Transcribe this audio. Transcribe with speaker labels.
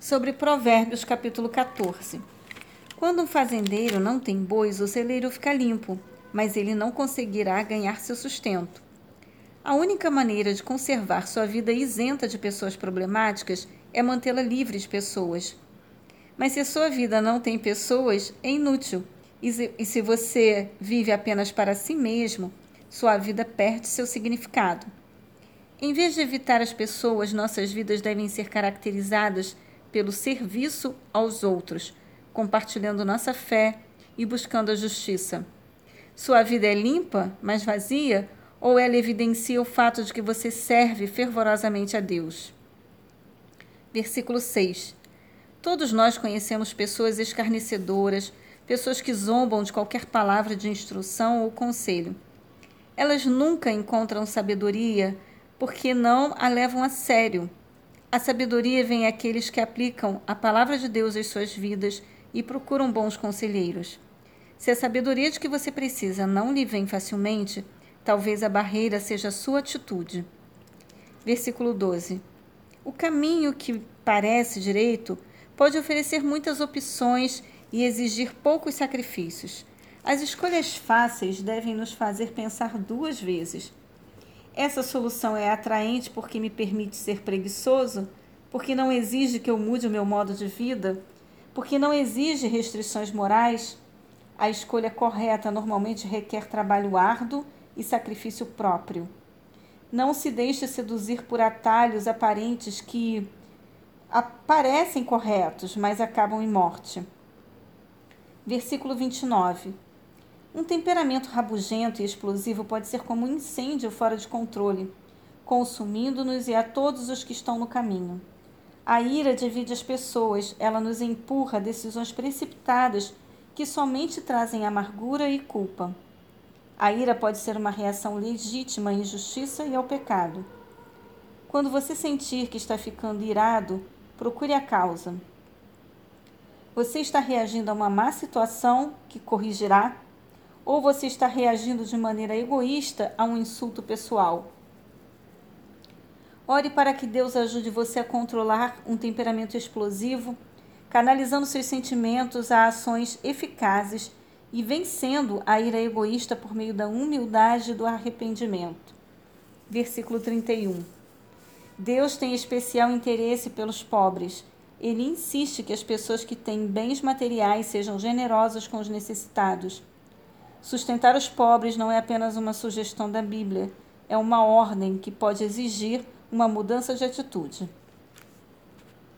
Speaker 1: sobre Provérbios capítulo 14. Quando um fazendeiro não tem bois, o celeiro fica limpo, mas ele não conseguirá ganhar seu sustento. A única maneira de conservar sua vida isenta de pessoas problemáticas é mantê-la livre de pessoas. Mas se sua vida não tem pessoas, é inútil. E se você vive apenas para si mesmo, sua vida perde seu significado. Em vez de evitar as pessoas, nossas vidas devem ser caracterizadas pelo serviço aos outros, compartilhando nossa fé e buscando a justiça. Sua vida é limpa, mas vazia, ou ela evidencia o fato de que você serve fervorosamente a Deus? Versículo 6. Todos nós conhecemos pessoas escarnecedoras, pessoas que zombam de qualquer palavra de instrução ou conselho. Elas nunca encontram sabedoria porque não a levam a sério a sabedoria vem àqueles que aplicam a palavra de Deus às suas vidas e procuram bons conselheiros. Se a sabedoria de que você precisa não lhe vem facilmente, talvez a barreira seja a sua atitude. Versículo 12. O caminho que parece direito pode oferecer muitas opções e exigir poucos sacrifícios. As escolhas fáceis devem nos fazer pensar duas vezes. Essa solução é atraente porque me permite ser preguiçoso, porque não exige que eu mude o meu modo de vida, porque não exige restrições morais. A escolha correta normalmente requer trabalho árduo e sacrifício próprio. Não se deixe seduzir por atalhos aparentes que parecem corretos, mas acabam em morte. Versículo 29. Um temperamento rabugento e explosivo pode ser como um incêndio fora de controle, consumindo-nos e a todos os que estão no caminho. A ira divide as pessoas, ela nos empurra a decisões precipitadas que somente trazem amargura e culpa. A ira pode ser uma reação legítima à injustiça e ao pecado. Quando você sentir que está ficando irado, procure a causa. Você está reagindo a uma má situação que corrigirá ou você está reagindo de maneira egoísta a um insulto pessoal? Ore para que Deus ajude você a controlar um temperamento explosivo, canalizando seus sentimentos a ações eficazes e vencendo a ira egoísta por meio da humildade e do arrependimento. Versículo 31. Deus tem especial interesse pelos pobres. Ele insiste que as pessoas que têm bens materiais sejam generosas com os necessitados Sustentar os pobres não é apenas uma sugestão da Bíblia, é uma ordem que pode exigir uma mudança de atitude.